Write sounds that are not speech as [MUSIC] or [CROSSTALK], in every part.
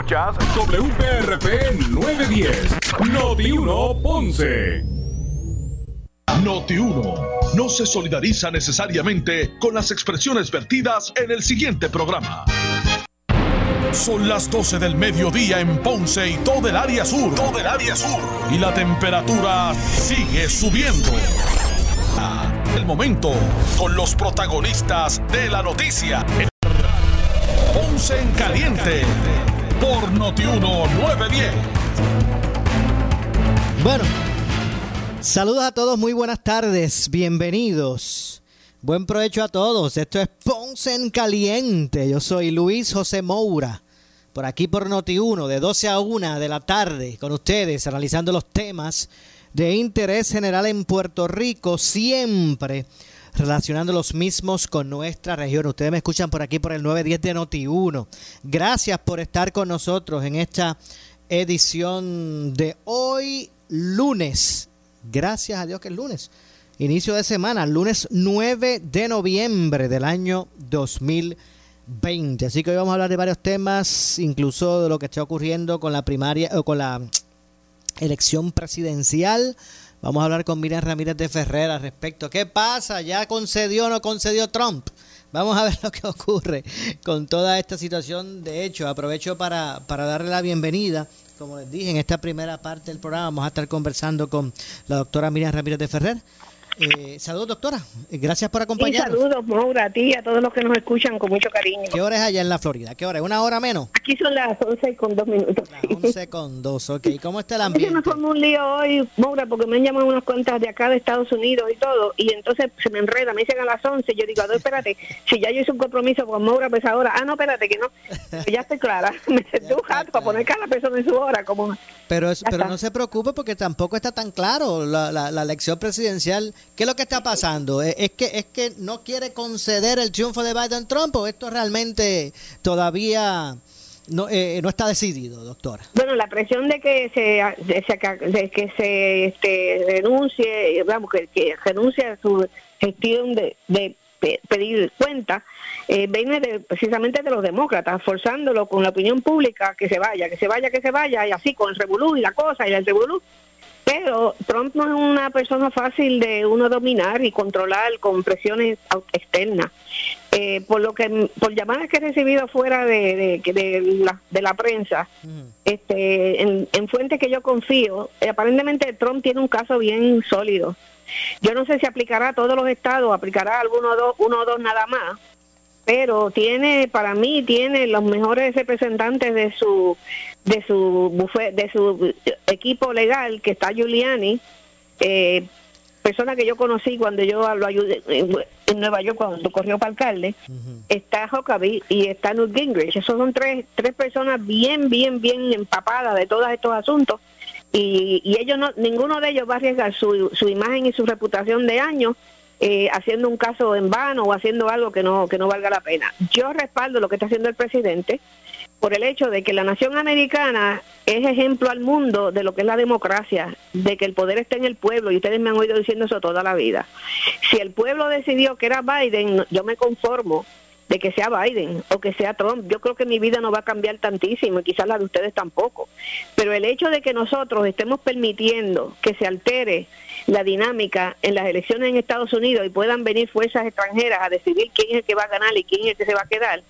Escuchas WPRP 910, Noti 1 Ponce. Noti 1 no se solidariza necesariamente con las expresiones vertidas en el siguiente programa. Son las 12 del mediodía en Ponce y todo el área sur. Todo el área sur. Y la temperatura sigue subiendo. El momento con los protagonistas de la noticia. Ponce en caliente por Noti 1 910. Bueno, saludos a todos, muy buenas tardes, bienvenidos. Buen provecho a todos. Esto es Ponce en Caliente. Yo soy Luis José Moura. Por aquí por Noti1, de 12 a 1 de la tarde, con ustedes, analizando los temas de interés general en Puerto Rico, siempre relacionando los mismos con nuestra región. Ustedes me escuchan por aquí por el 910 de Noti1. Gracias por estar con nosotros en esta edición de hoy, lunes. Gracias a Dios que es lunes. Inicio de semana, lunes 9 de noviembre del año 2020. Así que hoy vamos a hablar de varios temas, incluso de lo que está ocurriendo con la primaria o con la elección presidencial. Vamos a hablar con Miriam Ramírez de Ferrer al respecto. ¿Qué pasa? ¿Ya concedió o no concedió Trump? Vamos a ver [LAUGHS] lo que ocurre con toda esta situación. De hecho, aprovecho para, para darle la bienvenida. Como les dije, en esta primera parte del programa vamos a estar conversando con la doctora Miriam Ramírez de Ferrer. Eh, saludos, doctora. Gracias por acompañarnos. Y saludos, Maura, a ti y a todos los que nos escuchan con mucho cariño. ¿Qué hora es allá en la Florida? ¿Qué hora es? ¿Una hora menos? Aquí son las 11 con dos minutos. Las 11 con dos, ok. [LAUGHS] ¿Cómo está el ambiente? me formó un lío hoy, Maura, porque me han llamado unas cuentas de acá de Estados Unidos y todo, y entonces se me enreda, me dicen a las 11, yo digo, a espérate, [LAUGHS] si ya yo hice un compromiso con Maura, pues ahora, ah, no, espérate, que no, [LAUGHS] ya estoy clara, me senté un rato para poner cada persona en su hora, como... Pero, es, pero no se preocupe porque tampoco está tan claro la, la, la elección presidencial. ¿Qué es lo que está pasando? ¿Es que, ¿Es que no quiere conceder el triunfo de Biden-Trump o esto realmente todavía no, eh, no está decidido, doctora? Bueno, la presión de que se, de, que se este, renuncie, vamos, que, que renuncie a su gestión de, de pedir cuenta, eh, viene de, precisamente de los demócratas, forzándolo con la opinión pública que se vaya, que se vaya, que se vaya, y así con el revolú y la cosa y el revolú. Pero Trump no es una persona fácil de uno dominar y controlar con presiones externas. Eh, por lo que por llamadas que he recibido fuera de, de, la, de la prensa, este, en, fuentes que yo confío, eh, aparentemente Trump tiene un caso bien sólido. Yo no sé si aplicará a todos los estados, aplicará a alguno dos, uno o dos nada más, pero tiene, para mí, tiene los mejores representantes de su de su de su equipo legal que está Giuliani eh, persona que yo conocí cuando yo lo ayudé en Nueva York cuando corrió para alcalde está Huckabee y está Newt Gingrich. Esos son tres tres personas bien bien bien empapadas de todos estos asuntos. Y, y ellos no ninguno de ellos va a arriesgar su, su imagen y su reputación de años eh, haciendo un caso en vano o haciendo algo que no que no valga la pena. Yo respaldo lo que está haciendo el presidente por el hecho de que la nación americana es ejemplo al mundo de lo que es la democracia, de que el poder está en el pueblo, y ustedes me han oído diciendo eso toda la vida. Si el pueblo decidió que era Biden, yo me conformo de que sea Biden o que sea Trump. Yo creo que mi vida no va a cambiar tantísimo y quizás la de ustedes tampoco. Pero el hecho de que nosotros estemos permitiendo que se altere la dinámica en las elecciones en Estados Unidos y puedan venir fuerzas extranjeras a decidir quién es el que va a ganar y quién es el que se va a quedar,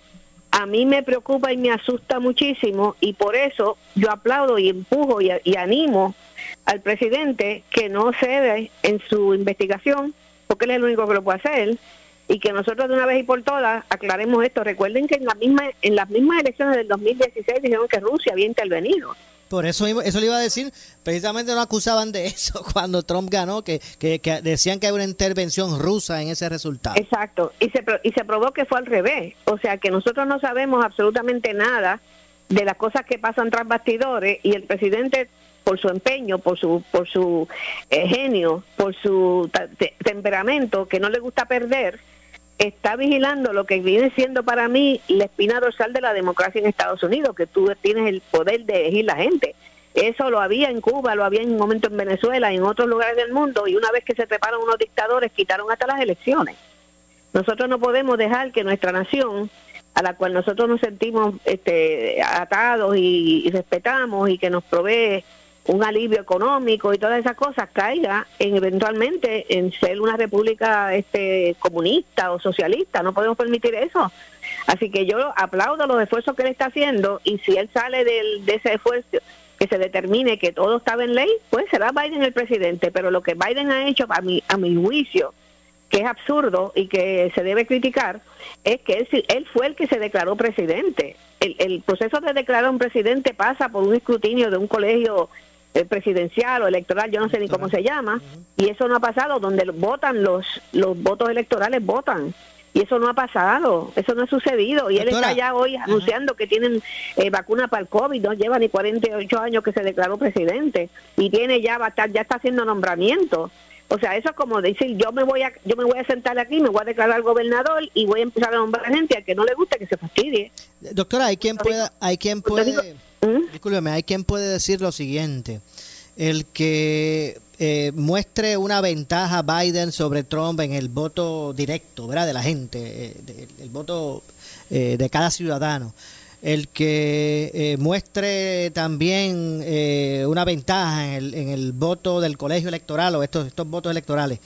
a mí me preocupa y me asusta muchísimo y por eso yo aplaudo y empujo y, animo al presidente que no cede en su investigación, porque él es el único que lo puede hacer, y que nosotros de una vez y por todas aclaremos esto. Recuerden que en, la misma, en las mismas elecciones del 2016 dijeron que Rusia había intervenido. Por eso, eso le iba a decir, precisamente no acusaban de eso [LAUGHS] cuando Trump ganó, que, que, decían que hay una intervención rusa en ese resultado. Exacto, y se, y se probó que fue al revés, o sea que nosotros no sabemos absolutamente nada de las cosas que pasan tras bastidores y el presidente por su empeño, por su por su eh, genio, por su temperamento que no le gusta perder, está vigilando lo que viene siendo para mí la espina dorsal de la democracia en Estados Unidos, que tú tienes el poder de elegir la gente. Eso lo había en Cuba, lo había en un momento en Venezuela, en otros lugares del mundo, y una vez que se treparon unos dictadores, quitaron hasta las elecciones. Nosotros no podemos dejar que nuestra nación a la cual nosotros nos sentimos este, atados y, respetamos y que nos provee un alivio económico y todas esas cosas caiga en eventualmente en ser una república este comunista o socialista. No podemos permitir eso. Así que yo aplaudo los esfuerzos que él está haciendo y si él sale del, de ese esfuerzo que se determine que todo estaba en ley pues será Biden el presidente. Pero lo que Biden ha hecho a mi a mi juicio que es absurdo y que se debe criticar, es que él, él fue el que se declaró presidente. El, el, proceso de declarar un presidente pasa por un escrutinio de un colegio presidencial o electoral, yo no sé ni cómo se llama, y eso no ha pasado, donde votan los, los votos electorales, votan. Y eso no ha pasado, eso no ha sucedido. Y él está ya hoy anunciando que tienen eh, vacuna para el COVID, no lleva ni 48 años que se declaró presidente. Y tiene ya, ya está haciendo nombramiento. O sea, eso es como decir, yo me voy a yo me voy a sentar aquí, me voy a declarar gobernador y voy a empezar a nombrar gente a que no le guste que se fastidie. Doctora, hay quien pueda, hay quien puede, ¿Mm? hay quien puede decir lo siguiente, el que eh, muestre una ventaja Biden sobre Trump en el voto directo, ¿verdad? De la gente, eh, el voto eh, de cada ciudadano el que eh, muestre también eh, una ventaja en el, voto del colegio electoral o estos votos electorales.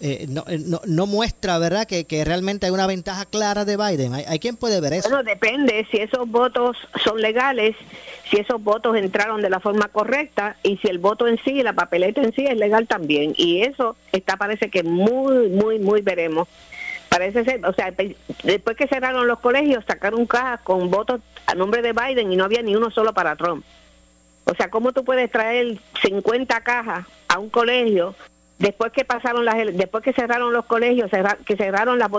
Eh, no, no, no, muestra, ¿verdad?, que, que, realmente hay una ventaja clara de Biden. ¿Hay, ¿Hay, quien puede ver eso? Bueno, depende si esos votos son legales, si esos votos entraron de la forma correcta y si el voto en sí, la papeleta en sí es legal también. Y eso está, parece que muy, muy, muy veremos. Parece ser, o sea, después que cerraron los colegios, sacaron cajas con votos a nombre de Biden y no había ni uno solo para Trump. O sea, ¿cómo tú puedes traer 50 cajas a un colegio después que pasaron las después que cerraron los colegios, que cerraron la,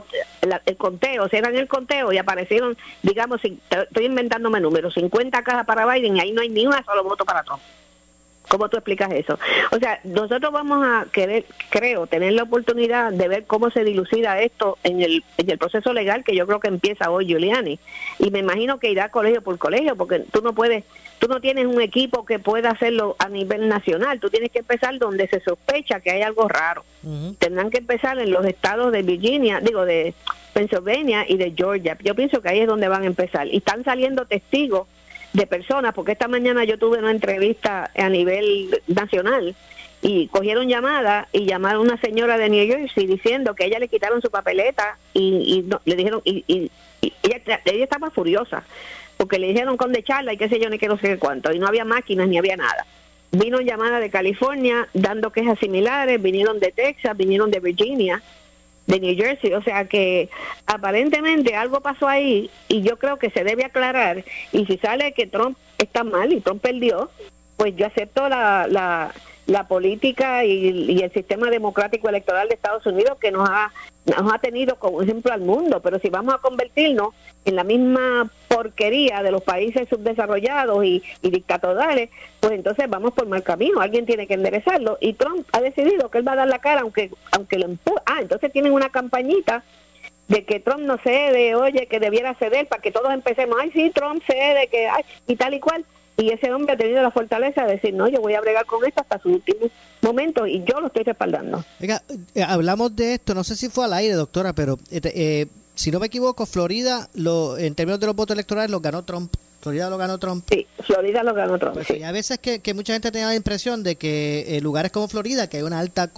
el conteo, cerran el conteo y aparecieron, digamos, estoy inventándome números, 50 cajas para Biden y ahí no hay ni una solo voto para Trump. ¿Cómo tú explicas eso? O sea, nosotros vamos a querer, creo, tener la oportunidad de ver cómo se dilucida esto en el, en el proceso legal que yo creo que empieza hoy Giuliani. Y me imagino que irá colegio por colegio, porque tú no puedes, tú no tienes un equipo que pueda hacerlo a nivel nacional. Tú tienes que empezar donde se sospecha que hay algo raro. Tendrán que empezar en los estados de Virginia, digo, de Pennsylvania y de Georgia. Yo pienso que ahí es donde van a empezar. Y están saliendo testigos de personas, porque esta mañana yo tuve una entrevista a nivel nacional y cogieron llamada y llamaron a una señora de New Jersey diciendo que a ella le quitaron su papeleta y, le dijeron, y, ella, estaba furiosa porque le dijeron con de charla y qué sé yo, ni qué no sé cuánto, y no había máquinas ni había nada. Vino llamada de California dando quejas similares, vinieron de Texas, vinieron de Virginia, de New Jersey. O sea que aparentemente algo pasó ahí y yo creo que se debe aclarar. Y si sale que Trump está mal y Trump perdió, pues yo acepto la, la, la política y, el sistema democrático electoral de Estados Unidos que nos ha, nos ha tenido como ejemplo al mundo. Pero si vamos a convertirnos en la misma porquería de los países subdesarrollados y, dictatoriales, pues entonces vamos por mal camino. Alguien tiene que enderezarlo. Y Trump ha decidido que él va a dar la cara aunque, aunque lo empuja. Ah, entonces tienen una campañita de que Trump no cede, oye, que debiera ceder para que todos empecemos, ay, sí, Trump cede, que, ay, y tal y cual. Y ese hombre ha tenido la fortaleza de decir, no, yo voy a bregar con esto hasta su último momento y yo lo estoy respaldando. Eh, hablamos de esto, no sé si fue al aire, doctora, pero eh, eh, si no me equivoco, Florida, lo, en términos de los votos electorales, lo ganó Trump. Florida lo ganó Trump. Sí, Florida lo ganó Trump. Pues a veces que, que, mucha gente tenía la impresión de que lugares como Florida, que hay una alta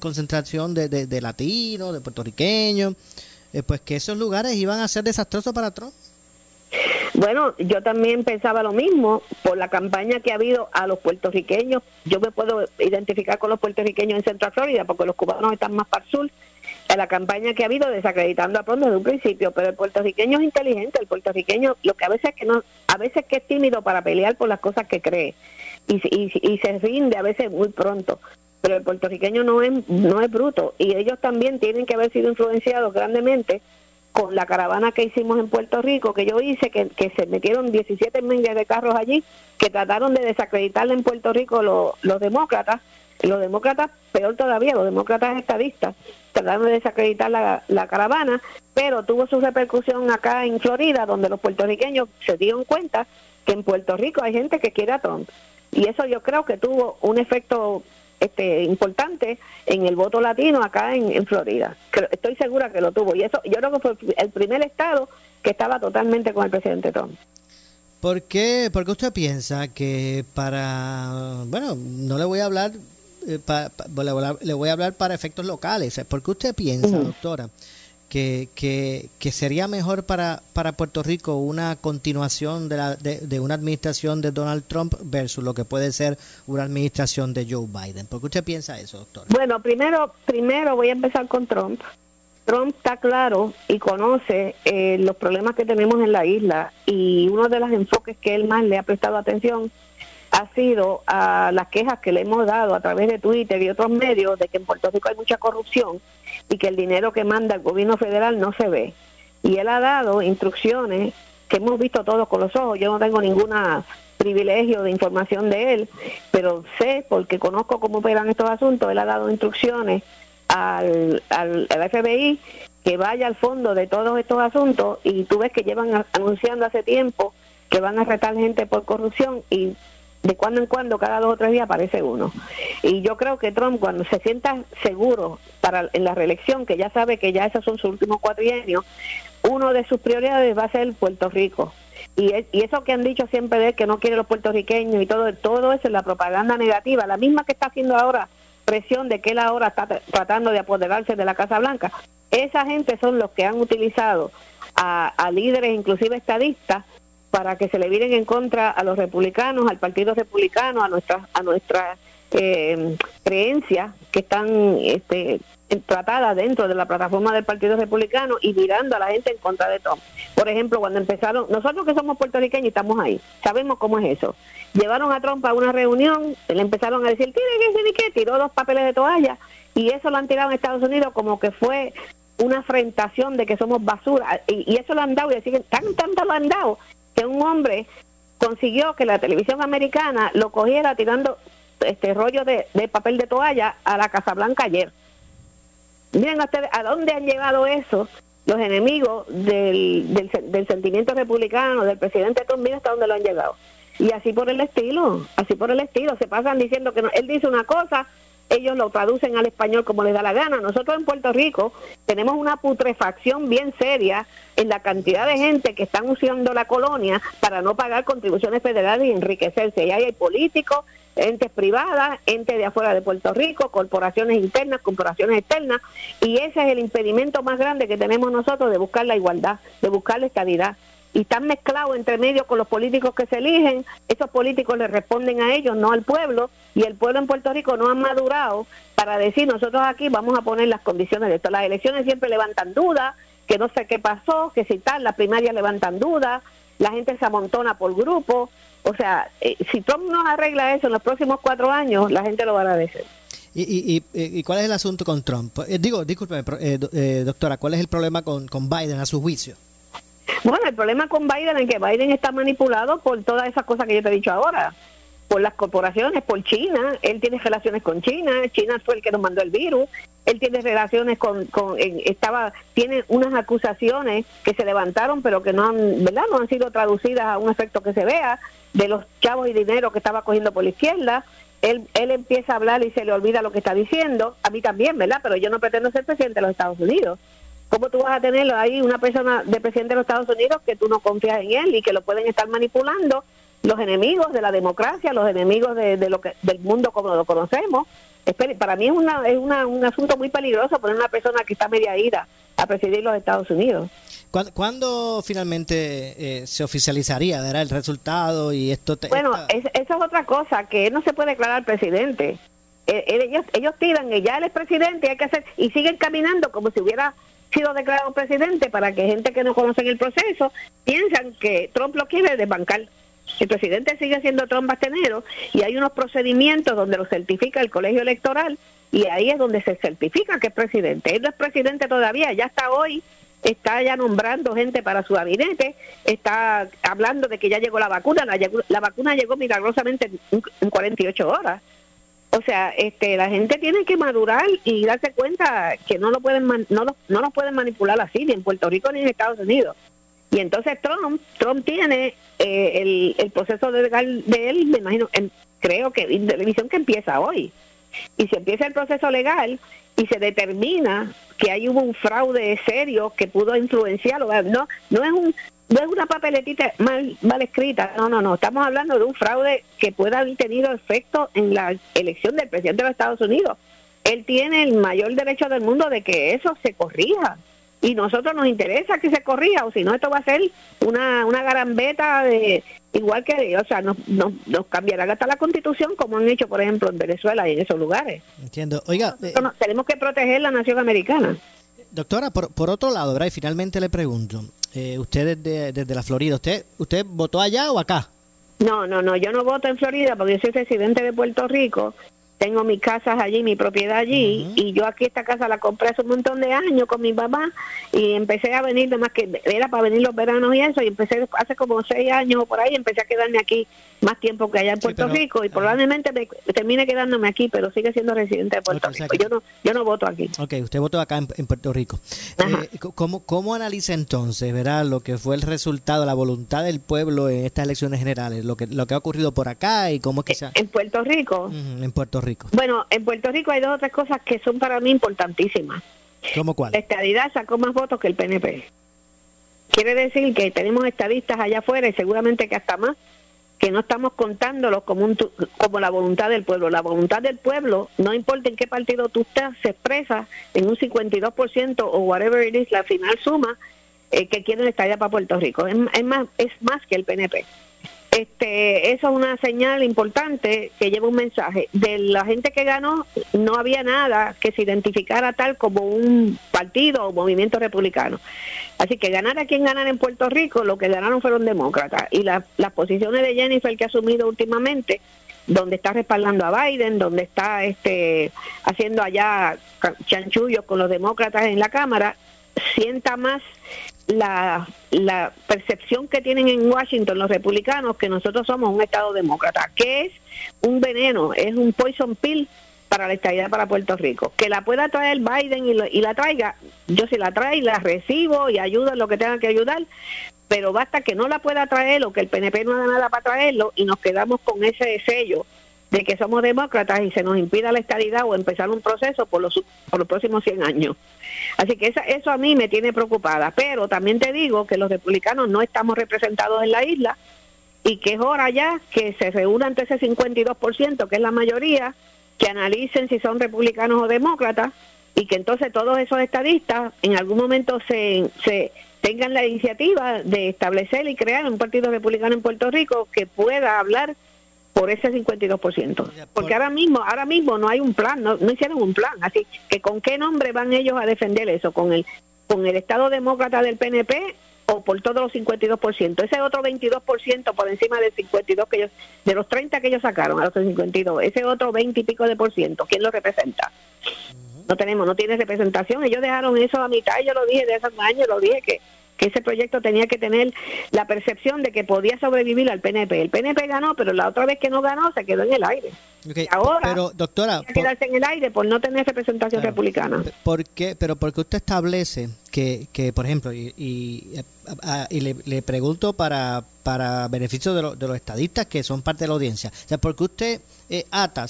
concentración de, de, de latinos, de puertorriqueños, pues que esos lugares iban a ser desastrosos para Trump. Bueno, yo también pensaba lo mismo por la campaña que ha habido a los puertorriqueños. Yo me puedo identificar con los puertorriqueños en Central Florida porque los cubanos están más para el sur. A la campaña que ha habido desacreditando a pronto desde un principio, pero el puertorriqueño es inteligente, el puertorriqueño lo que a veces que no, a veces que es tímido para pelear por las cosas que cree y, y, y se rinde a veces muy pronto pero el puertorriqueño no es no es bruto y ellos también tienen que haber sido influenciados grandemente con la caravana que hicimos en Puerto Rico, que yo hice, que, se metieron 17 miles de carros allí, que trataron de desacreditarle en Puerto Rico los demócratas, los demócratas, peor todavía, los demócratas estadistas, trataron de desacreditar la, la caravana, pero tuvo su repercusión acá en Florida, donde los puertorriqueños se dieron cuenta que en Puerto Rico hay gente que quiere a Trump. Y eso yo creo que tuvo un efecto este, importante en el voto latino acá en, Florida. Estoy segura que lo tuvo. Y eso yo creo que fue el primer estado que estaba totalmente con el presidente Trump. ¿Por qué, ¿Por qué usted piensa que para, bueno, no le voy a hablar, eh, le voy a hablar para efectos locales, ¿por qué usted piensa, doctora, que, que, que, sería mejor para, para Puerto Rico una continuación de, la, de, una administración de Donald Trump versus lo que puede ser una administración de Joe Biden? ¿Por qué usted piensa eso, doctora? Bueno, primero, primero voy a empezar con Trump. Trump está claro y conoce eh, los problemas que tenemos en la isla y uno de los enfoques que él más le ha prestado atención ha sido a las quejas que le hemos dado a través de Twitter y otros medios de que en Puerto Rico hay mucha corrupción y que el dinero que manda el gobierno federal no se ve. Y él ha dado instrucciones que hemos visto todos con los ojos. Yo no tengo ninguna privilegio de información de él, pero sé, porque conozco cómo operan estos asuntos, él ha dado instrucciones al, al, FBI que vaya al fondo de todos estos asuntos y tú ves que llevan anunciando hace tiempo que van a retar gente por corrupción y de cuando en cuando, cada dos o tres días aparece uno. Y yo creo que Trump, cuando se sienta seguro para en la reelección, que ya sabe que ya esos son sus últimos años uno de sus prioridades va a ser Puerto Rico. Y, y eso que han dicho siempre de que no quiere los puertorriqueños y todo, todo eso es la propaganda negativa, la misma que está haciendo ahora presión de que él ahora está tratando de apoderarse de la Casa Blanca. Esa gente son los que han utilizado a, líderes, inclusive estadistas, para que se le viren en contra a los republicanos, al Partido Republicano, a nuestras a nuestras eh, creencias que están este, tratada dentro de la plataforma del Partido Republicano y mirando a la gente en contra de Trump. Por ejemplo, cuando empezaron, nosotros que somos puertorriqueños y estamos ahí, sabemos cómo es eso. Llevaron a Trump a una reunión, le empezaron a decir, tiene que decir qué, tiró dos papeles de toalla y eso lo han tirado en Estados Unidos como que fue una afrentación de que somos basura y, eso lo han dado y siguen tan tanto lo han dado que un hombre consiguió que la televisión americana lo cogiera tirando este rollo de, papel de toalla a la Casa Blanca ayer. Miren ustedes a dónde han llegado eso los enemigos del, del, sentimiento republicano, del presidente Trump, hasta dónde lo han llegado. Y así por el estilo, así por el estilo, se pasan diciendo que no, él dice una cosa, ellos lo traducen al español como les da la gana. Nosotros en Puerto Rico tenemos una putrefacción bien seria en la cantidad de gente que están usando la colonia para no pagar contribuciones federales y enriquecerse. Y ahí hay políticos, entes privadas, entes de afuera de Puerto Rico, corporaciones internas, corporaciones externas, y ese es el impedimento más grande que tenemos nosotros de buscar la igualdad, de buscar la estabilidad. Y están mezclados entre medio con los políticos que se eligen, esos políticos le responden a ellos, no al pueblo, y el pueblo en Puerto Rico no ha madurado para decir nosotros aquí vamos a poner las condiciones de esto. Las elecciones siempre levantan dudas, que no sé qué pasó, que si tal, las primarias levantan dudas, la gente se amontona por grupo, o sea, eh, si Trump no arregla eso en los próximos cuatro años, la gente lo va a agradecer. ¿Y, y, cuál es el asunto con Trump? Eh, digo, discúlpeme, eh, doctora, ¿cuál es el problema con, con Biden a su juicio? Bueno, el problema con Biden es que Biden está manipulado por todas esas cosas que yo te he dicho ahora por las corporaciones, por China, él tiene relaciones con China, China fue el que nos mandó el virus, él tiene relaciones con, con estaba, tiene unas acusaciones que se levantaron pero que no han, ¿verdad? No han sido traducidas a un efecto que se vea de los chavos y dinero que estaba cogiendo por la izquierda, él, él empieza a hablar y se le olvida lo que está diciendo, a mí también, ¿verdad? Pero yo no pretendo ser presidente de los Estados Unidos. ¿Cómo tú vas a tener ahí una persona de presidente de los Estados Unidos que tú no confías en él y que lo pueden estar manipulando los enemigos de la democracia, los enemigos de, lo que, del mundo como lo conocemos. Para mí es, una, es una, un asunto muy peligroso poner una persona que está media ida a presidir los Estados Unidos. ¿Cuándo, finalmente eh, se oficializaría? ¿Dará el resultado? y esto Bueno, eso es otra cosa, que él no se puede declarar presidente. Eh, ellos, ellos tiran ya él es presidente hay que hacer y siguen caminando como si hubiera sido declarado presidente para que gente que no conoce el proceso piensan que Trump lo quiere desbancar. El presidente sigue siendo Trump Bastenero y hay unos procedimientos donde lo certifica el colegio electoral y ahí es donde se certifica que es presidente. Él no es presidente todavía, ya está hoy, está ya nombrando gente para su gabinete, está hablando de que ya llegó la vacuna, la, vacuna llegó milagrosamente en, 48 horas. O sea, este, la gente tiene que madurar y darse cuenta que no lo pueden no no lo pueden manipular así ni en Puerto Rico ni en Estados Unidos. Y entonces Trump, Trump tiene eh, el, proceso legal de él, me imagino, creo que en televisión que empieza hoy. Y si empieza el proceso legal y se determina que hay hubo un fraude serio que pudo influenciarlo, no, no es un no es una papeletita mal, mal escrita, no, no, no, estamos hablando de un fraude que pueda haber tenido efecto en la elección del presidente de los Estados Unidos. Él tiene el mayor derecho del mundo de que eso se corrija. Y nosotros nos interesa que se corrija o si no esto va a ser una, una garambeta de igual que o sea nos, nos, nos cambiarán hasta la constitución como han hecho por ejemplo en Venezuela y en esos lugares. Entiendo. Oiga eh, tenemos que proteger la nación americana doctora por, por otro lado ¿verdad? y finalmente le pregunto eh, usted desde, desde la Florida usted usted votó allá o acá no no no yo no voto en Florida porque yo soy residente de Puerto Rico tengo mis casas allí, mi propiedad allí, y yo aquí esta casa la compré hace un montón de años con mi papá y empecé a venir, más que era para venir los veranos y eso, y empecé hace como seis años o por ahí, empecé a quedarme aquí más tiempo que allá en Puerto Rico y probablemente me termine quedándome aquí, pero sigue siendo residente de Puerto Rico. Yo no, yo no voto aquí. Ok, usted votó acá en, Puerto Rico. Eh, ¿cómo, ¿Cómo analiza entonces, verá, lo que fue el resultado, la voluntad del pueblo en estas elecciones generales, lo que, lo que ha ocurrido por acá y cómo es que se En Puerto Rico. en Puerto Rico. Bueno, en Puerto Rico hay dos o tres cosas que son para mí importantísimas. ¿Cómo cuál? La estadidad sacó más votos que el PNP. Quiere decir que tenemos estadistas allá afuera y seguramente que hasta más que no estamos contándolos como, un, como la voluntad del pueblo. La voluntad del pueblo, no importa en qué partido tú estás, se expresa en un 52% o whatever it is, la final suma, eh, que quieren estar allá para Puerto Rico. Es, más, es más que el PNP. Este, eso es una señal importante que lleva un mensaje. De la gente que ganó, no había nada que se identificara tal como un partido o movimiento republicano. Así que ganar a quien ganar en Puerto Rico, lo que ganaron fueron demócratas. Y las posiciones de Jennifer que ha asumido últimamente, donde está respaldando a Biden, donde está este haciendo allá chanchullos con los demócratas en la Cámara, sienta más la, la percepción que tienen en Washington los republicanos que nosotros somos un Estado demócrata, que es un veneno, es un poison pill para la estabilidad para Puerto Rico. Que la pueda traer Biden y, la traiga, yo si la trae, la recibo y ayudo en lo que tenga que ayudar, pero basta que no la pueda traer o que el PNP no haga nada para traerlo y nos quedamos con ese sello de que somos demócratas y se nos impida la estabilidad o empezar un proceso por los, por los próximos 100 años. Así que eso a mí me tiene preocupada, pero también te digo que los republicanos no estamos representados en la isla y que es hora ya que se reúnan ante ese 52%, que es la mayoría, que analicen si son republicanos o demócratas y que entonces todos esos estadistas en algún momento se, se tengan la iniciativa de establecer y crear un partido republicano en Puerto Rico que pueda hablar por ese 52%. Porque ahora mismo, ahora mismo no hay un plan, no, no hicieron un plan. Así que ¿con qué nombre van ellos a defender eso? ¿Con el, con el Estado Demócrata del PNP o por todos los 52%? Ese otro 22% por encima del 52 que ellos, de los 30 que ellos sacaron a los 52, ese otro 20 y pico de por ciento, ¿quién lo representa? No tenemos, no tiene representación. Ellos dejaron eso a mitad, yo lo dije de esos años, lo dije que que ese proyecto tenía que tener la percepción de que podía sobrevivir al PNP. El PNP ganó, pero la otra vez que no ganó se quedó en el aire. ahora pero, doctora, quedarse en el aire por no tener representación republicana. ¿Por qué? Pero porque usted establece que, que por ejemplo, y, y, le, pregunto para, para beneficio de, de, los estadistas que son parte de la audiencia, o sea, porque usted eh, ata,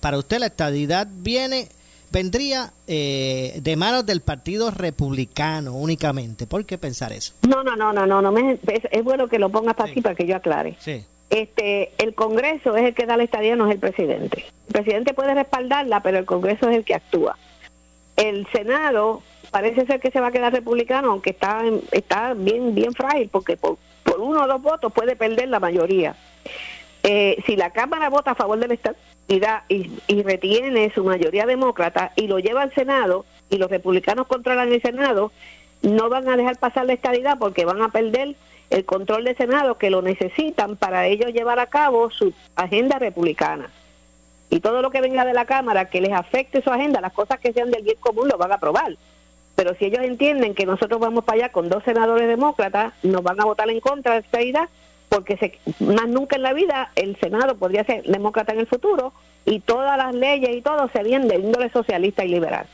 para usted la estadidad viene vendría eh, de manos del Partido Republicano únicamente. ¿Por qué pensar eso? No, no, no, no, no, no me, es, bueno que lo pongas para aquí para que yo aclare. Sí. Este, el Congreso es el que da la estadía, no es el presidente. El presidente puede respaldarla, pero el Congreso es el que actúa. El Senado parece ser que se va a quedar republicano, aunque está, está bien, bien frágil, porque por, por uno o dos votos puede perder la mayoría. Eh, si la Cámara vota a favor del Estado y, y, retiene su mayoría demócrata y lo lleva al Senado y los republicanos controlan el Senado, no van a dejar pasar la estadidad porque van a perder el control del Senado que lo necesitan para ellos llevar a cabo su agenda republicana. Y todo lo que venga de la Cámara que les afecte su agenda, las cosas que sean del bien común, lo van a aprobar. Pero si ellos entienden que nosotros vamos para allá con dos senadores demócratas, nos van a votar en contra de la estadidad porque se, más nunca en la vida el Senado podría ser demócrata en el futuro y todas las leyes y todo serían de índole socialista y liberal.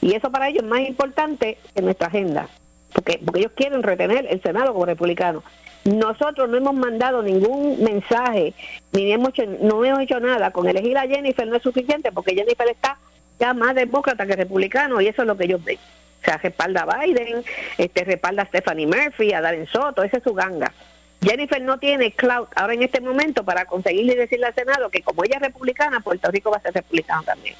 Y eso para ellos es más importante que nuestra agenda, porque, porque ellos quieren retener el Senado como republicano. Nosotros no hemos mandado ningún mensaje, ni hemos hecho, no hemos hecho nada. Con elegir a Jennifer no es suficiente porque Jennifer está ya más demócrata que republicano y eso es lo que yo veo. O sea, respalda a Biden, este, respalda a Stephanie Murphy, a Darren Soto, esa es su ganga. Jennifer no tiene clout ahora en este momento para conseguirle decirle al Senado que como ella es republicana, Puerto Rico va a ser republicano también.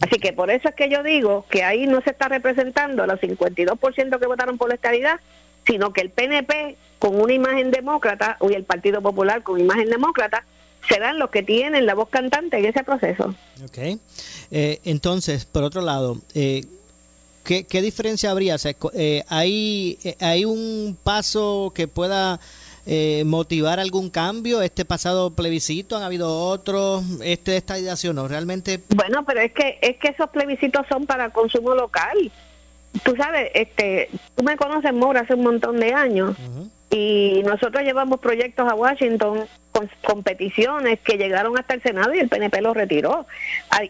Así que por eso es que yo digo que ahí no se está representando los 52% que votaron por la estabilidad, sino que el PNP con una imagen demócrata y el Partido Popular con imagen demócrata serán los que tienen la voz cantante en ese proceso. Ok. Eh, entonces, por otro lado, eh, ¿qué, diferencia habría? Eh, ¿hay, ¿Hay un paso que pueda motivar algún cambio? ¿Este pasado plebiscito? ¿Han habido otros? ¿Este de esta o no? ¿Realmente? Bueno, pero es que, es que esos plebiscitos son para consumo local. Tú sabes, este, tú me conoces, Mora, hace un montón de años y nosotros llevamos proyectos a Washington con competiciones que llegaron hasta el Senado y el PNP los retiró.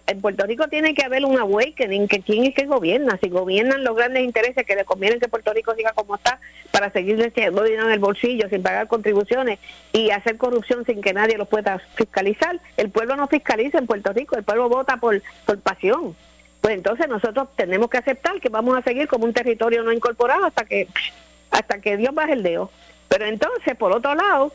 En Puerto Rico tiene que haber un awakening, que quién es que gobierna, si gobiernan los grandes intereses que le conviene que Puerto Rico siga como está para seguir teniendo dinero en el bolsillo sin pagar contribuciones y hacer corrupción sin que nadie lo pueda fiscalizar. El pueblo no fiscaliza en Puerto Rico, el pueblo vota por, por pasión. Pues entonces nosotros tenemos que aceptar que vamos a seguir como un territorio no incorporado hasta que hasta que Dios baje el dedo. Pero entonces, por otro lado,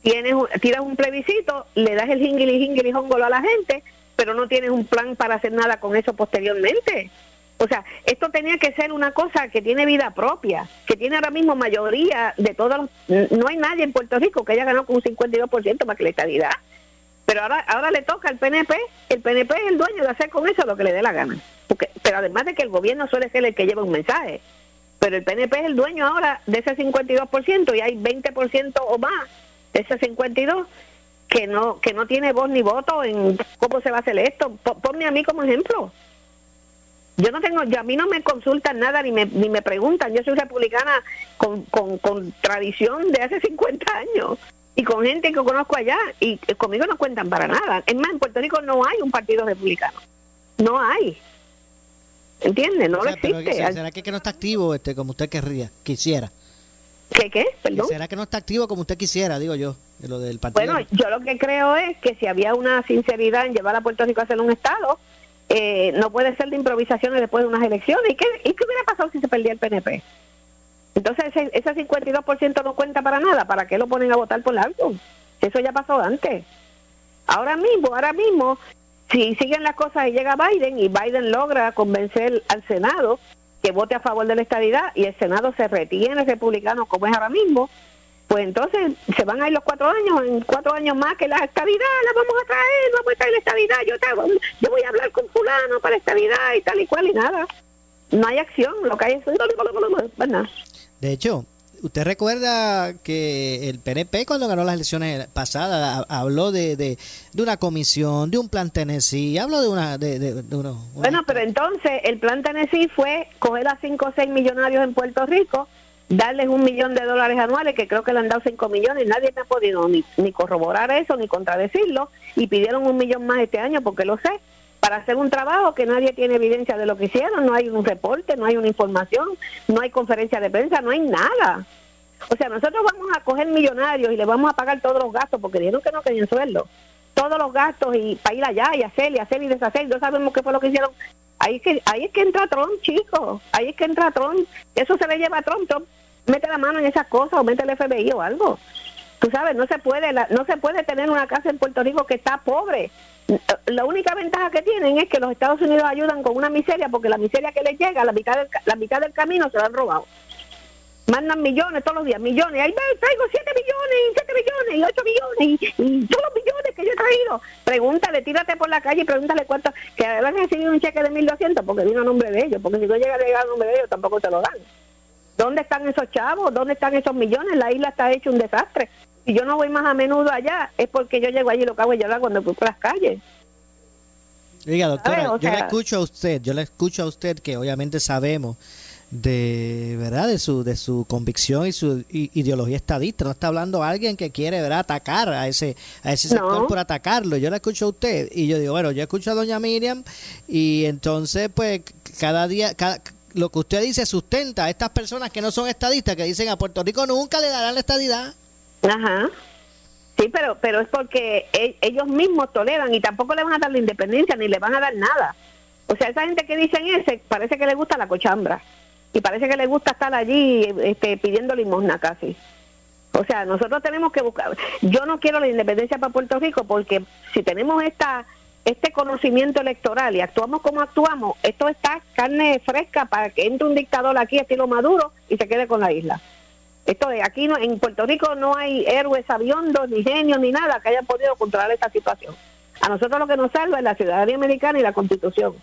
tienes, tiras un plebiscito, le das el jingili jingili jongolo a la gente, pero no tienes un plan para hacer nada con eso posteriormente. O sea, esto tenía que ser una cosa que tiene vida propia, que tiene ahora mismo mayoría de todos. No hay nadie en Puerto Rico que haya ganado con un 52% más que la estabilidad. Pero ahora, ahora le toca al PNP. El PNP es el dueño de hacer con eso lo que le dé la gana. Porque, pero además de que el gobierno suele ser el que lleva un mensaje pero el PNP es el dueño ahora de ese 52% y hay 20% o más de ese 52 que no que no tiene voz ni voto en cómo se va a hacer esto. Ponme a mí como ejemplo. Yo no tengo, yo, a mí no me consultan nada ni me, ni me preguntan. Yo soy republicana con, con, con tradición de hace 50 años y con gente que conozco allá y conmigo no cuentan para nada. Es más, en Puerto Rico no hay un partido republicano. No hay. ¿Entiendes? No lo existe. ¿Será que, no está activo este como usted querría, quisiera? ¿Qué qué? Perdón. ¿Será que no está activo como usted quisiera, digo yo, lo del partido? Bueno, yo lo que creo es que si había una sinceridad en llevar a Puerto Rico a ser un Estado, eh, no puede ser de improvisaciones después de unas elecciones. ¿Y qué, ¿Y qué hubiera pasado si se perdía el PNP? Entonces ese, ese 52% no cuenta para nada. ¿Para qué lo ponen a votar por algo? Eso ya pasó antes. Ahora mismo, ahora mismo, si siguen las cosas y llega Biden y Biden logra convencer al Senado que vote a favor de la estabilidad y el Senado se retiene republicano como es ahora mismo, pues entonces se van a ir los cuatro años, en cuatro años más que la estabilidad la vamos a traer, vamos a traer la estabilidad, yo, yo voy a hablar con fulano para la estabilidad y tal y cual y nada. No hay acción, lo que hay es... De hecho, ¿Usted recuerda que el PNP cuando ganó las elecciones pasadas habló de, de, una comisión, de un plan Tennessee, habló de una... De, uno, Bueno, pero entonces el plan Tennessee fue coger a 5 o 6 millonarios en Puerto Rico, darles un millón de dólares anuales, que creo que le han dado 5 millones, y nadie me ha podido ni, ni corroborar eso, ni contradecirlo, y pidieron un millón más este año, porque lo sé, para hacer un trabajo que nadie tiene evidencia de lo que hicieron, no hay un reporte, no hay una información, no hay conferencia de prensa, no hay nada. O sea, nosotros vamos a coger millonarios y le vamos a pagar todos los gastos porque dijeron que no querían sueldo. Todos los gastos y para ir allá y hacer y hacer y deshacer. No sabemos qué fue lo que hicieron. Ahí es que, ahí es que entra Trump, chicos. Ahí es que entra Trump. Eso se le lleva a Trump. Trump mete la mano en esas cosas o mete el FBI o algo. Tú sabes, no se puede no se puede tener una casa en Puerto Rico que está pobre la única ventaja que tienen es que los Estados Unidos ayudan con una miseria, porque la miseria que les llega, la mitad del, la mitad del camino se la han robado. Mandan millones todos los días, millones. Ahí traigo 7 millones, y 7 millones, y 8 millones, y, todos los millones que yo he traído. Pregúntale, tírate por la calle y pregúntale cuánto, que han recibido un cheque de 1.200 porque vino a nombre de ellos, porque si no llega a llegar a nombre de ellos tampoco te lo dan. ¿Dónde están esos chavos? ¿Dónde están esos millones? La isla está hecha un desastre. Si yo no voy más a menudo allá, es porque yo llego allí y lo cago en llorar cuando voy por las calles. Diga, doctora, yo le escucho a usted, yo le escucho a usted que obviamente sabemos de verdad de su de su convicción y su ideología estadista. No está hablando alguien que quiere ¿verdad? atacar a ese a ese sector por atacarlo. Yo le escucho a usted y yo digo bueno yo escucho a doña Miriam y entonces pues cada día cada, lo que usted dice sustenta a estas personas que no son estadistas que dicen a Puerto Rico nunca le darán la estadidad Ajá. Sí, pero, pero es porque e- ellos mismos toleran y tampoco le van a dar la independencia ni le van a dar nada. O sea, esa gente que dicen ese parece que le gusta la cochambra y parece que le gusta estar allí este, pidiendo limosna casi. O sea, nosotros tenemos que buscar. Yo no quiero la independencia para Puerto Rico porque si tenemos esta este conocimiento electoral y actuamos como actuamos, esto está carne fresca para que entre un dictador aquí estilo Maduro y se quede con la isla. Esto es, aquí no, en Puerto Rico no hay héroes aviondos, ni genios, ni nada que hayan podido controlar esta situación. A nosotros lo que nos salva es la ciudadanía americana y la constitución.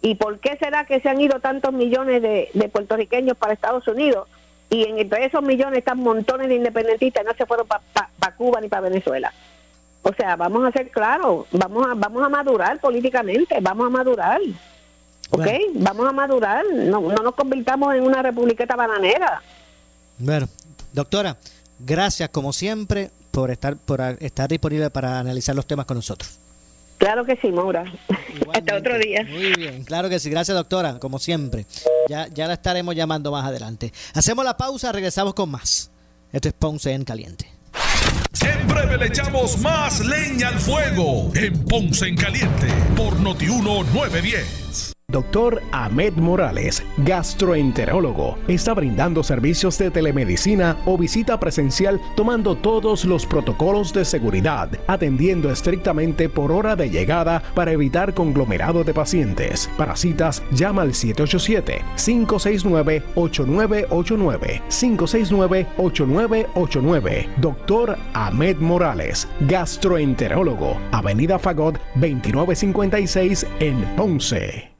¿Y por qué será que se han ido tantos millones de, de puertorriqueños para Estados Unidos? Y en entre esos millones están montones de independentistas y no se fueron para Cuba ni para Venezuela. O sea, vamos a ser claros, vamos a, vamos a madurar políticamente, vamos a madurar. ¿Ok? Vamos a madurar, no, no nos convirtamos en una republiqueta bananera. Bueno, doctora, gracias como siempre por estar por estar disponible para analizar los temas con nosotros. Claro que sí, Maura. [LAUGHS] Hasta otro día. Muy bien, claro que sí. Gracias, doctora, como siempre. Ya, ya la estaremos llamando más adelante. Hacemos la pausa, regresamos con más. Esto es Ponce en Caliente. En breve le echamos más leña al fuego en Ponce en Caliente por Notiuno 910. Doctor Ahmed Morales, gastroenterólogo, está brindando servicios de telemedicina o visita presencial tomando todos los protocolos de seguridad, atendiendo estrictamente por hora de llegada para evitar conglomerado de pacientes. Para citas, llama al 787-569-8989. 569-8989. Doctor Ahmed Morales, gastroenterólogo, Avenida Fagot 2956 en Ponce.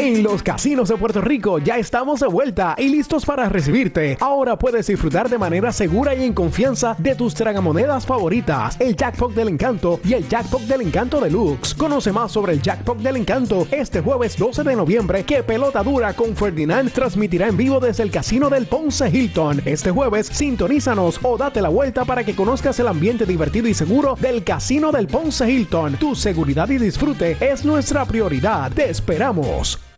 En los casinos de Puerto Rico ya estamos de vuelta y listos para recibirte. Ahora puedes disfrutar de manera segura y en confianza de tus tragamonedas favoritas, el Jackpot del Encanto y el Jackpot del Encanto Deluxe. Conoce más sobre el Jackpot del Encanto este jueves 12 de noviembre que Pelota Dura con Ferdinand transmitirá en vivo desde el Casino del Ponce Hilton. Este jueves sintonízanos o date la vuelta para que conozcas el ambiente divertido y seguro del Casino del Ponce Hilton. Tu seguridad y disfrute es nuestra prioridad. Te esperamos.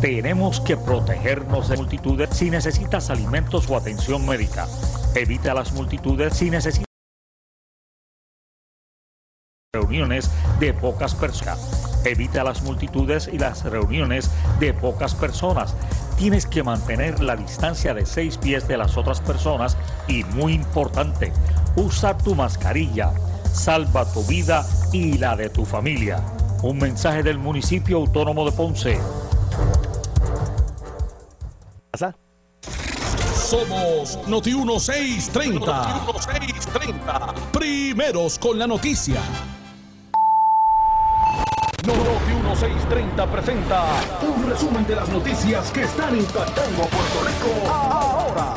Tenemos que protegernos de multitudes si necesitas alimentos o atención médica. Evita las multitudes si necesitas reuniones de pocas personas. Evita las multitudes y las reuniones de pocas personas. Tienes que mantener la distancia de seis pies de las otras personas y muy importante, usa tu mascarilla. Salva tu vida y la de tu familia. Un mensaje del municipio autónomo de Ponce. Somos Noti 1630. Noti 1630. Primeros con la noticia. Noti 1630 presenta un resumen de las noticias que están impactando a Puerto Rico ahora.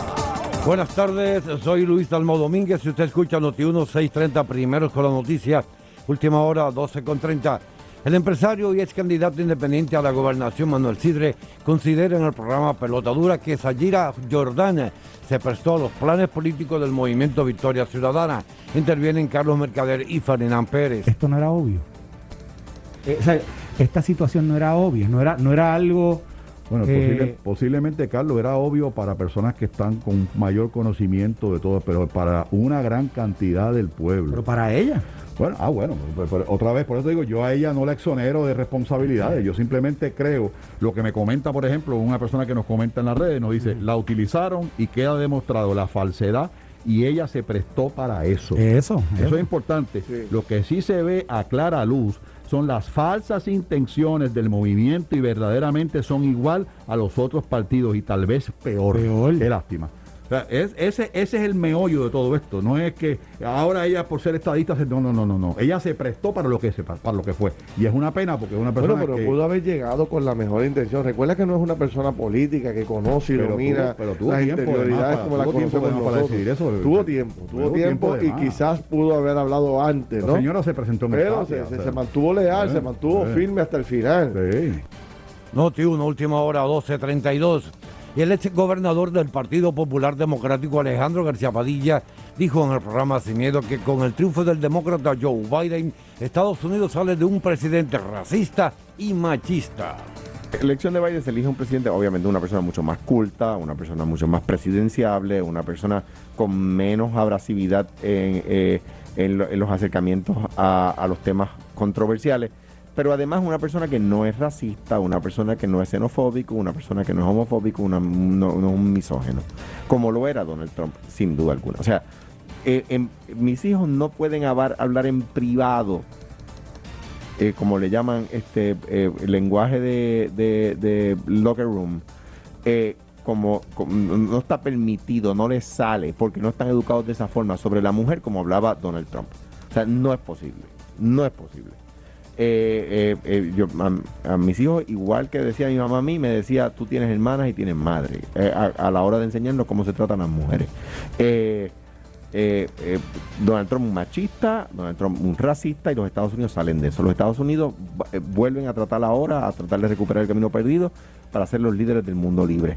Buenas tardes, soy Luis Dalmo Domínguez. Si usted escucha Noti 1630 primeros con la noticia, última hora 12 con 30. El empresario y ex candidato independiente a la gobernación Manuel Sidre considera en el programa Pelotadura que Sayira Jordana se prestó a los planes políticos del movimiento Victoria Ciudadana. Intervienen Carlos Mercader y Ferdinand Pérez. Esto no era obvio. Eh, o sea, esta situación no era obvia, no era, no era algo... Bueno, eh, posiblemente, Carlos, era obvio para personas que están con mayor conocimiento de todo, pero para una gran cantidad del pueblo. Pero para ella. Bueno, ah, bueno, pues, pues, otra vez, por eso digo, yo a ella no la exonero de responsabilidades. Yo simplemente creo, lo que me comenta, por ejemplo, una persona que nos comenta en las redes, nos dice, la utilizaron y queda demostrado la falsedad y ella se prestó para eso. Eso. Eso, es importante. Lo que sí se ve a clara luz son las falsas intenciones del movimiento y verdaderamente son igual a los otros partidos y tal vez peor. Peor. Qué lástima es, ese, ese es el meollo de todo esto. No es que ahora ella por ser estadista, no, no, no, no, no. Ella se prestó para lo que se, para lo que fue. Y es una pena porque es una persona bueno, pero pudo haber llegado con la mejor intención. Recuerda que no es una persona política que conoce y domina pero tuvo las tiempo interioridades como la conocemos para decidir eso. Tuvo tiempo, tuvo tiempo, y quizás pudo haber hablado antes, ¿no? La señora se presentó en Pero se, se, mantuvo leal, se mantuvo firme hasta el final. Sí. Noti una última hora, 12.32. El ex gobernador del Partido Popular Democrático, Alejandro García Padilla, dijo en el programa Sin Miedo que con el triunfo del demócrata Joe Biden, Estados Unidos sale de un presidente racista y machista. La elección de Biden se elige un presidente, obviamente una persona mucho más culta, una persona mucho más presidenciable, una persona con menos abrasividad en, eh, los acercamientos a los temas controversiales pero además una persona que no es racista, una persona que no es xenofóbico, una persona que no es homofóbico, una, no, es un misógeno, como lo era Donald Trump, sin duda alguna. O sea, eh, mis hijos no pueden hablar en privado, eh, como le llaman este eh, lenguaje de, de, locker room, como, no está permitido, no les sale, porque no están educados de esa forma sobre la mujer como hablaba Donald Trump. O sea, no es posible, no es posible. Eh, eh, eh, yo, a, mis hijos, igual que decía mi mamá a mí, me decía, tú tienes hermanas y tienes madre, a, la hora de enseñarnos cómo se tratan las mujeres. Donald Trump un machista, Donald Trump un racista y los Estados Unidos salen de eso. Los Estados Unidos vuelven a tratar ahora, a tratar de recuperar el camino perdido para ser los líderes del mundo libre.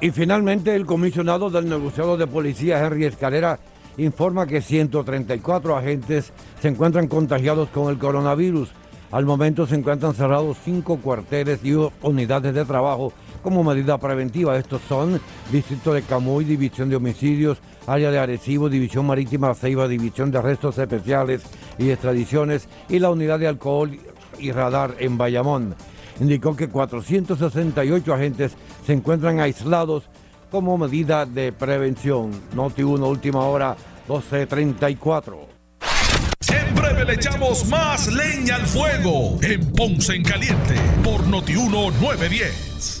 Y finalmente el comisionado del negociado de policía, Henry Escalera, informa que 134 agentes se encuentran contagiados con el coronavirus. Al momento se encuentran cerrados cinco cuarteles y unidades de trabajo como medida preventiva. Estos son Distrito de Camuy, División de Homicidios, Área de Arecibo, División Marítima Ceiba, División de Arrestos Especiales y Extradiciones y la Unidad de Alcohol y Radar en Bayamón. Indicó que 468 agentes se encuentran aislados como medida de prevención. Noti 1, última hora, 12.34. En breve le echamos más leña al fuego en Ponce en Caliente por Noti 1 910.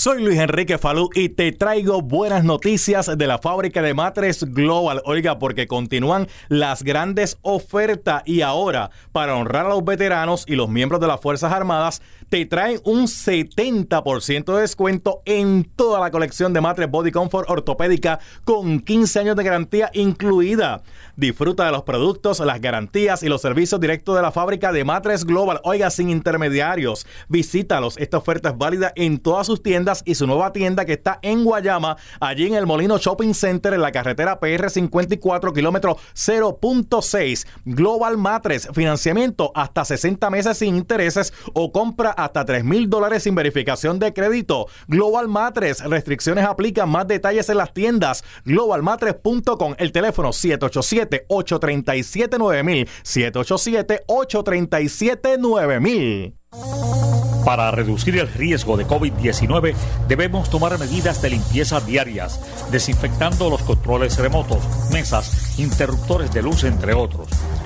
Soy Luis Enrique Falú y te traigo buenas noticias de la fábrica de matres Global. Oiga, porque continúan las grandes ofertas y ahora, para honrar a los veteranos y los miembros de las Fuerzas Armadas, te traen un 70% de descuento en toda la colección de matres Body Comfort ortopédica con 15 años de garantía incluida. Disfruta de los productos, las garantías y los servicios directos de la fábrica de matres Global. Oiga, sin intermediarios. Visítalos. Esta oferta es válida en todas sus tiendas y su nueva tienda que está en Guayama, allí en el Molino Shopping Center en la carretera PR 54, kilómetro 0.6. Global Matres, financiamiento hasta 60 meses sin intereses o compra hasta 3 mil dólares sin verificación de crédito. Global Matres, restricciones aplican, más detalles en las tiendas. Globalmatres.com, el teléfono 787-837-9000, 787-837-9000. Para reducir el riesgo de COVID-19 debemos tomar medidas de limpieza diarias, desinfectando los controles remotos, mesas, interruptores de luz, entre otros.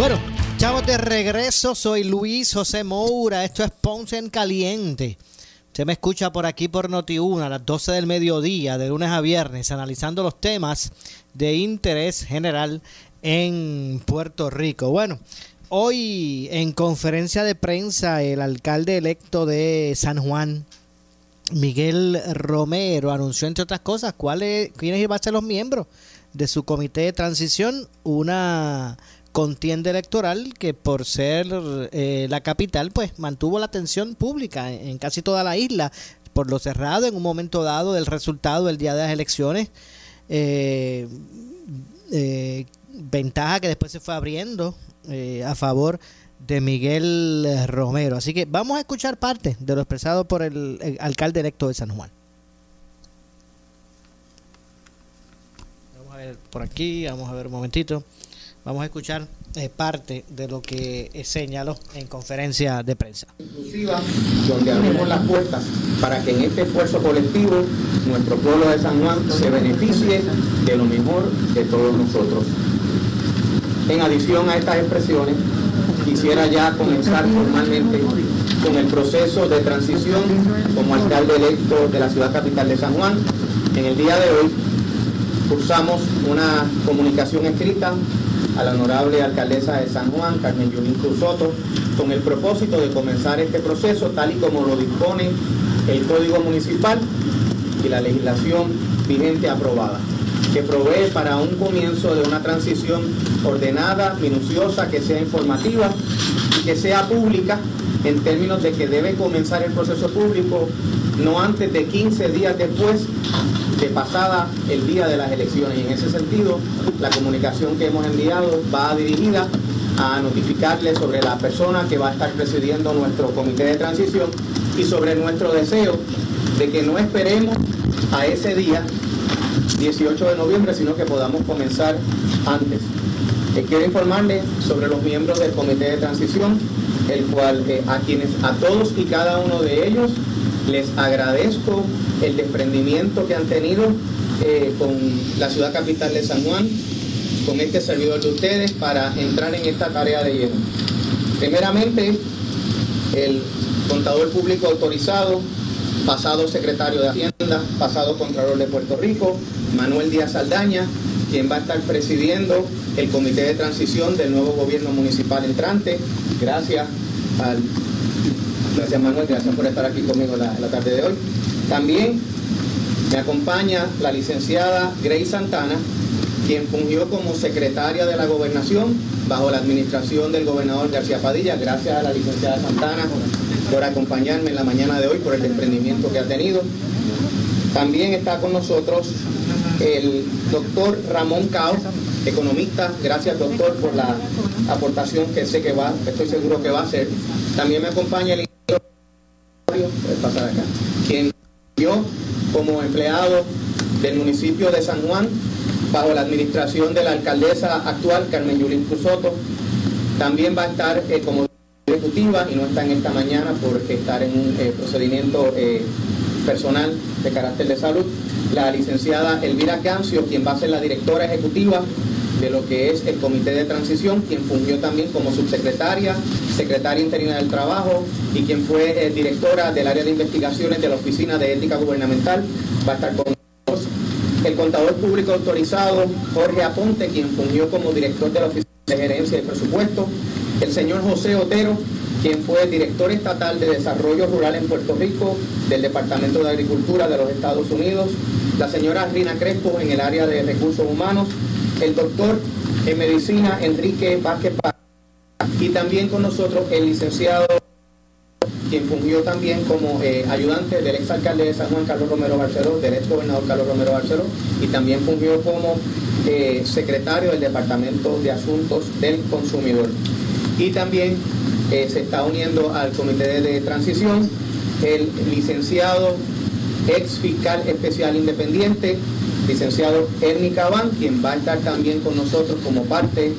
Bueno, chavos de regreso, soy Luis José Moura, esto es Ponce en Caliente. Usted me escucha por aquí por Noti1 a las 12 del mediodía, de lunes a viernes, analizando los temas de interés general en Puerto Rico. Bueno, hoy en conferencia de prensa el alcalde electo de San Juan, Miguel Romero, anunció entre otras cosas cuáles, quiénes iban a ser los miembros de su comité de transición, una contienda electoral que por ser eh, la capital pues mantuvo la atención pública en, casi toda la isla por lo cerrado en un momento dado del resultado del día de las elecciones eh, eh, ventaja que después se fue abriendo a favor de Miguel Romero. Así que vamos a escuchar parte de lo expresado por el alcalde electo de San Juan. Vamos a ver por aquí vamos a ver un momentito Vamos a escuchar eh, parte de lo que eh, señaló en conferencia de prensa. Inclusiva, donde abrimos las puertas para que en este esfuerzo colectivo nuestro pueblo de San Juan se beneficie de lo mejor de todos nosotros. En adición a estas expresiones, quisiera ya comenzar formalmente con el proceso de transición como alcalde electo de la ciudad capital de San Juan. En el día de hoy cursamos una comunicación escrita a la honorable alcaldesa de San Juan, Carmen Yulín Cruz Soto, con el propósito de comenzar este proceso tal y como lo dispone el Código Municipal y la legislación vigente aprobada, que provee para un comienzo de una transición ordenada, minuciosa, que sea informativa y que sea pública en términos de que debe comenzar el proceso público no antes de 15 días después de pasada el día de las elecciones. Y en ese sentido, la comunicación que hemos enviado va dirigida a notificarle sobre la persona que va a estar presidiendo nuestro comité de transición y sobre nuestro deseo de que no esperemos a ese día, 18 de noviembre, sino que podamos comenzar antes. Eh, quiero informarle sobre los miembros del comité de transición, el cual eh, a quienes, a todos y cada uno de ellos, les agradezco el desprendimiento que han tenido eh, con la ciudad capital de San Juan, con este servidor de ustedes para entrar en esta tarea de lleno. Primeramente, el contador público autorizado, pasado secretario de Hacienda, pasado Contralor de Puerto Rico, Manuel Díaz Saldaña, quien va a estar presidiendo el comité de transición del nuevo gobierno municipal entrante. Gracias al Gracias Manuel, gracias por estar aquí conmigo la, tarde de hoy. También me acompaña la licenciada Grace Santana, quien fungió como secretaria de la gobernación bajo la administración del gobernador García Padilla. Gracias a la licenciada Santana por acompañarme en la mañana de hoy, por el desprendimiento que ha tenido. También está con nosotros el doctor Ramón Cao, economista. Gracias doctor por la aportación que sé que va, estoy seguro que va a hacer. También me acompaña el pasar acá, quien yo como empleado del municipio de San Juan bajo la administración de la alcaldesa actual Carmen Yulín Cruzoto. También va a estar eh, como ejecutiva y no está en esta mañana por estar en un eh, procedimiento eh, personal de carácter de salud. La licenciada Elvira Cancio, quien va a ser la directora ejecutiva de lo que es el Comité de Transición, quien fungió también como subsecretaria, secretaria interina del Trabajo y quien fue eh, directora del área de investigaciones de la Oficina de Ética Gubernamental. Va a estar con nosotros el contador público autorizado Jorge Aponte, quien fungió como director de la Oficina de Gerencia y Presupuesto. El señor José Otero, quien fue director estatal de Desarrollo Rural en Puerto Rico del Departamento de Agricultura de los Estados Unidos. La señora Rina Crespo en el área de Recursos Humanos el doctor en medicina Enrique Vázquez Paz, y también con nosotros el licenciado quien fungió también como eh, ayudante del ex alcalde de San Juan, Carlos Romero Barceló, del ex gobernador Carlos Romero Barceló, y también fungió como eh, secretario del Departamento de Asuntos del Consumidor. Y también eh, se está uniendo al comité de transición el licenciado ex fiscal especial independiente licenciado Ernie Cabán, quien va a estar también con nosotros como parte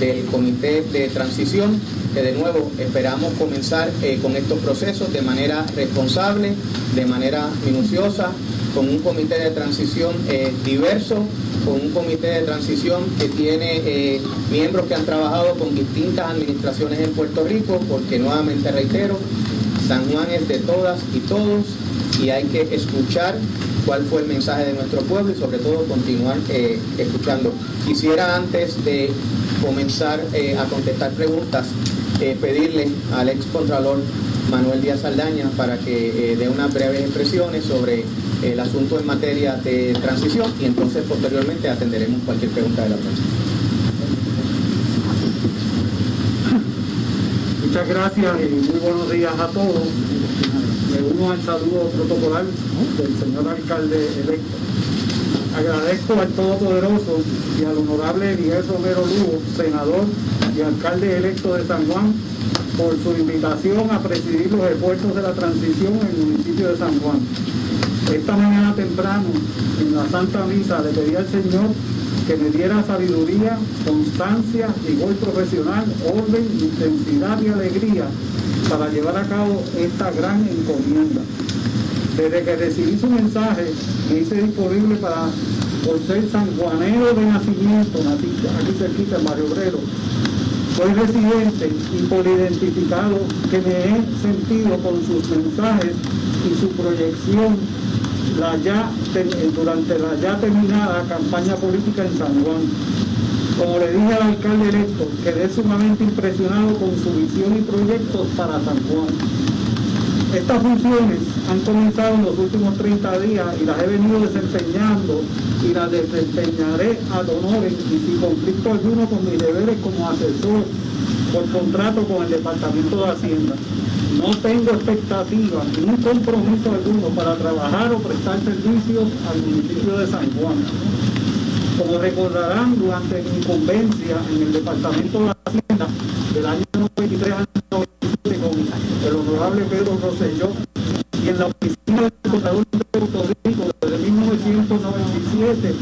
del comité de transición, que de nuevo esperamos comenzar eh, con estos procesos de manera responsable, de manera minuciosa, con un comité de transición eh, diverso, con un comité de transición que tiene eh, miembros que han trabajado con distintas administraciones en Puerto Rico, porque nuevamente reitero, San Juan es de todas y todos y hay que escuchar cuál fue el mensaje de nuestro pueblo y sobre todo continuar eh, escuchando. Quisiera antes de comenzar eh, a contestar preguntas, eh, pedirle al ex contralor Manuel Díaz Saldaña para que dé unas breves expresiones sobre el asunto en materia de transición y entonces posteriormente atenderemos cualquier pregunta de la prensa. Muchas gracias y muy buenos días a todos. Me uno al saludo protocolar del señor alcalde electo. Agradezco al Todopoderoso y al honorable Miguel Romero Lugo, senador y alcalde electo de San Juan, por su invitación a presidir los esfuerzos de la transición en el municipio de San Juan. Esta mañana temprano, en la Santa Misa, le pedí al Señor que me diera sabiduría, constancia, rigor profesional, orden, intensidad y alegría para llevar a cabo esta gran encomienda. Desde que recibí su mensaje, me hice disponible para, por ser sanjuanero de nacimiento, aquí cerquita en Barrio Obrero, soy residente y por identificado que me he sentido con sus mensajes y su proyección la ya, durante la ya terminada campaña política en San Juan. Como le dije al alcalde electo, quedé sumamente impresionado con su visión y proyectos para San Juan. Estas funciones han comenzado en los últimos 30 días y las he venido desempeñando y las desempeñaré a honores y sin conflicto alguno con mis deberes como asesor por contrato con el Departamento de Hacienda. No tengo expectativa ni compromiso alguno para trabajar o prestar servicios al municipio de San Juan. Como recordarán, durante mi convencia en el Departamento de Hacienda del año 93 al 97 con el honorable Pedro Rosselló y en la oficina del contador de Puerto Rico desde 1997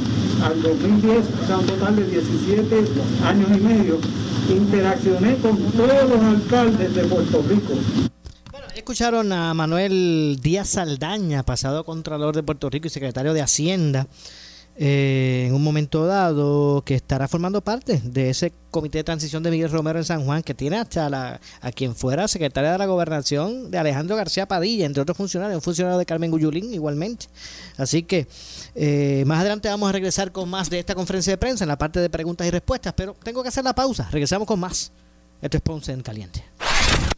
al 2010, o sea, un total de 17 años y medio, interaccioné con todos los alcaldes de Puerto Rico. Escucharon a Manuel Díaz Saldaña, pasado Contralor de Puerto Rico y secretario de Hacienda, eh, en un momento dado, que estará formando parte de ese comité de transición de Miguel Romero en San Juan, que tiene hasta la, a quien fuera secretaria de la gobernación de Alejandro García Padilla, entre otros funcionarios, un funcionario de Carmen Guyulín igualmente. Así que eh, más adelante vamos a regresar con más de esta conferencia de prensa en la parte de preguntas y respuestas, pero tengo que hacer la pausa. Regresamos con más. Esto es Ponce en Caliente.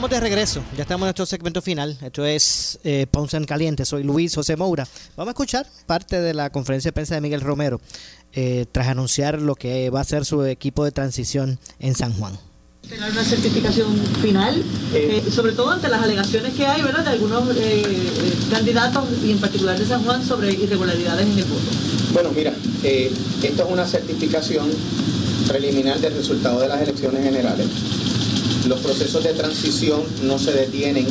Estamos de regreso. Ya estamos en nuestro segmento final. Esto es eh, Ponce en Caliente. Soy Luis José Moura. Vamos a escuchar parte de la conferencia de prensa de Miguel Romero eh, tras anunciar lo que va a ser su equipo de transición en San Juan. tener una certificación final, eh, sobre todo ante las alegaciones que hay ¿verdad? de algunos eh, eh, candidatos y en particular de San Juan sobre irregularidades en el voto. Bueno, mira, eh, esto es una certificación preliminar del resultado de las elecciones generales. Los procesos de transición no se detienen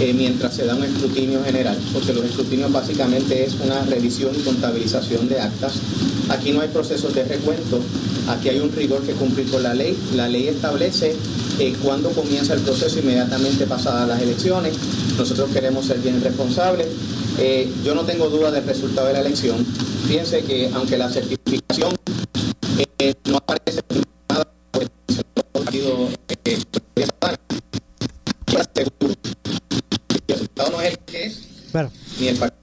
eh, mientras se da un escrutinio general, porque los escrutinios básicamente es una revisión y contabilización de actas. Aquí no hay procesos de recuento, aquí hay un rigor que cumplir con la ley. La ley establece eh, cuándo comienza el proceso inmediatamente pasadas las elecciones. Nosotros queremos ser bien responsables. Eh, yo no tengo duda del resultado de la elección. Fíjense que aunque la certificación eh, no aparece nada Bueno, ni el partido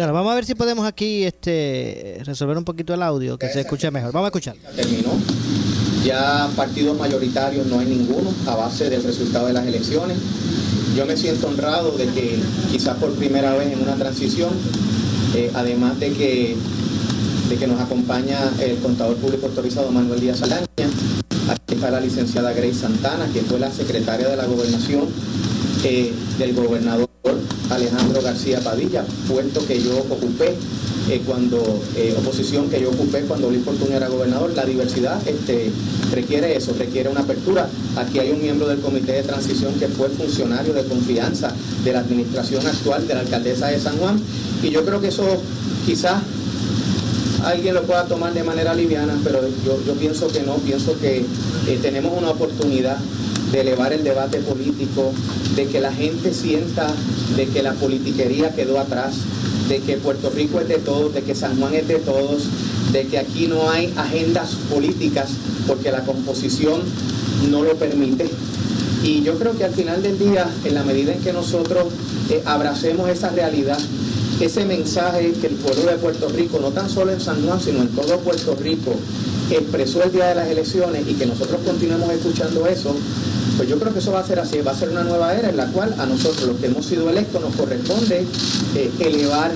bueno, vamos a ver si podemos aquí este, resolver un poquito el audio, que se escuche mejor. Vamos a escuchar. terminó. Ya partidos mayoritarios no hay ninguno a base del resultado de las elecciones. Yo me siento honrado de que quizás por primera vez en una transición, eh, además de que, de que nos acompaña el contador público autorizado Manuel Díaz Alaña, aquí está la licenciada Grace Santana, que fue la secretaria de la gobernación eh, del gobernador Alejandro García Padilla, puesto que yo ocupé eh, cuando, eh, oposición que yo ocupé cuando Luis Fortuño era gobernador. La diversidad este, requiere eso, requiere una apertura. Aquí hay un miembro del comité de transición que fue funcionario de confianza de la administración actual de la alcaldesa de San Juan, y yo creo que eso quizás alguien lo pueda tomar de manera liviana, pero yo, yo pienso que no, pienso que eh, tenemos una oportunidad de elevar el debate político, de que la gente sienta de que la politiquería quedó atrás, de que Puerto Rico es de todos, de que San Juan es de todos, de que aquí no hay agendas políticas porque la composición no lo permite. Y yo creo que al final del día, en la medida en que nosotros eh, abracemos esa realidad, ese mensaje que el pueblo de Puerto Rico, no tan solo en San Juan, sino en todo Puerto Rico, expresó el día de las elecciones y que nosotros continuemos escuchando eso, pues yo creo que eso va a ser así, va a ser una nueva era en la cual a nosotros los que hemos sido electos nos corresponde eh, elevar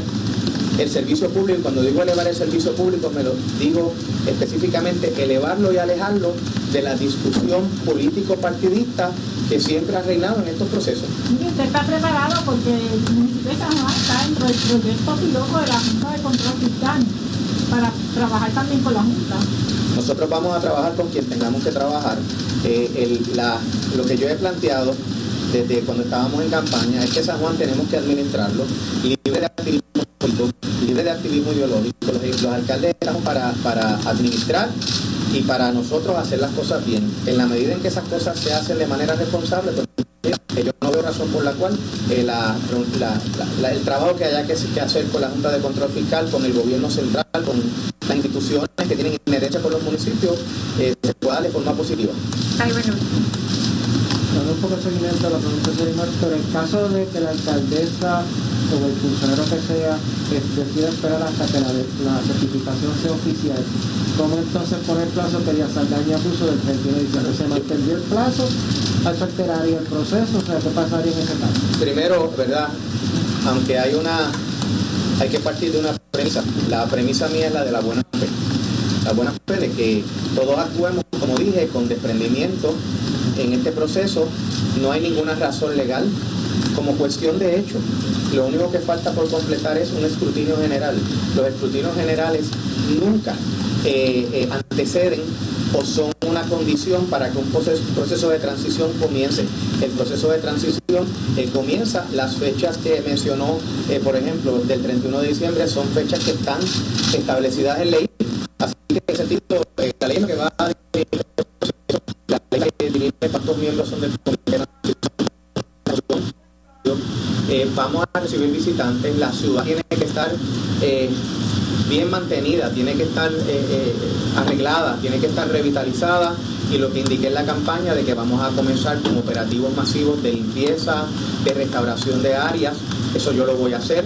el servicio público, cuando digo elevar el servicio público me lo digo específicamente elevarlo y alejarlo de la discusión político-partidista que siempre ha reinado en estos procesos. Usted está preparado porque el municipio de San está dentro del proyecto piloto de la Junta de Control Fiscal para trabajar también con la Junta. Nosotros vamos a trabajar con quien tengamos que trabajar. Eh, el- la- lo que yo he planteado desde cuando estábamos en campaña es que San Juan tenemos que administrarlo libre de activismo libre de activismo ideológico. Los, los alcaldes estamos para, para administrar y para nosotros hacer las cosas bien. En la medida en que esas cosas se hacen de manera responsable, pues yo no veo razón por la cual eh, el trabajo que haya que, hacer con la Junta de Control Fiscal, con el gobierno central, con las instituciones que tienen inherencia con los municipios, eh, se pueda de forma positiva. Poco de seguimiento pregunta de Neymar, pero en caso de que la alcaldesa o el funcionario que sea que decida esperar hasta que la, certificación sea oficial, ¿cómo entonces poner plazo que ya Saldaña puso del 31 de diciembre? ¿Se mantendría el plazo? ¿Eso alteraría el proceso? O sea, ¿qué pasaría en ese caso? Primero, ¿verdad? Aunque hay una, hay que partir de una premisa. La premisa mía es la de la buena fe. Buena fe de que todos actuemos, como dije, con desprendimiento en este proceso. No hay ninguna razón legal como cuestión de hecho. Lo único que falta por completar es un escrutinio general. Los escrutinios generales nunca eh, eh, anteceden o son una condición para que un proceso, de transición comience. El proceso de transición eh, comienza, las fechas que mencionó, por ejemplo, del 31 de diciembre, son fechas que están establecidas en ley. Eh, la ley que cuántos miembros son del comité. Eh, vamos a recibir visitantes, la ciudad tiene que estar eh, bien mantenida, tiene que estar eh, arreglada, tiene que estar revitalizada y lo que indiqué en la campaña de que vamos a comenzar con operativos masivos de limpieza, de restauración de áreas, eso yo lo voy a hacer.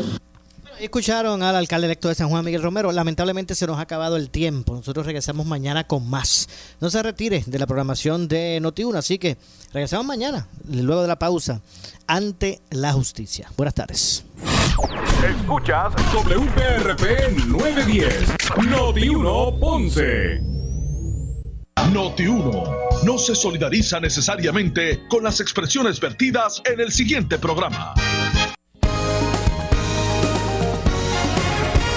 Escucharon al alcalde electo de San Juan, Miguel Romero. Lamentablemente se nos ha acabado el tiempo. Nosotros regresamos mañana con más. No se retire de la programación de Noti1, así que regresamos mañana, luego de la pausa, ante la justicia. Buenas tardes. Escuchas WPRP 910, Noti 1 Ponce. Noti 1 no se solidariza necesariamente con las expresiones vertidas en el siguiente programa.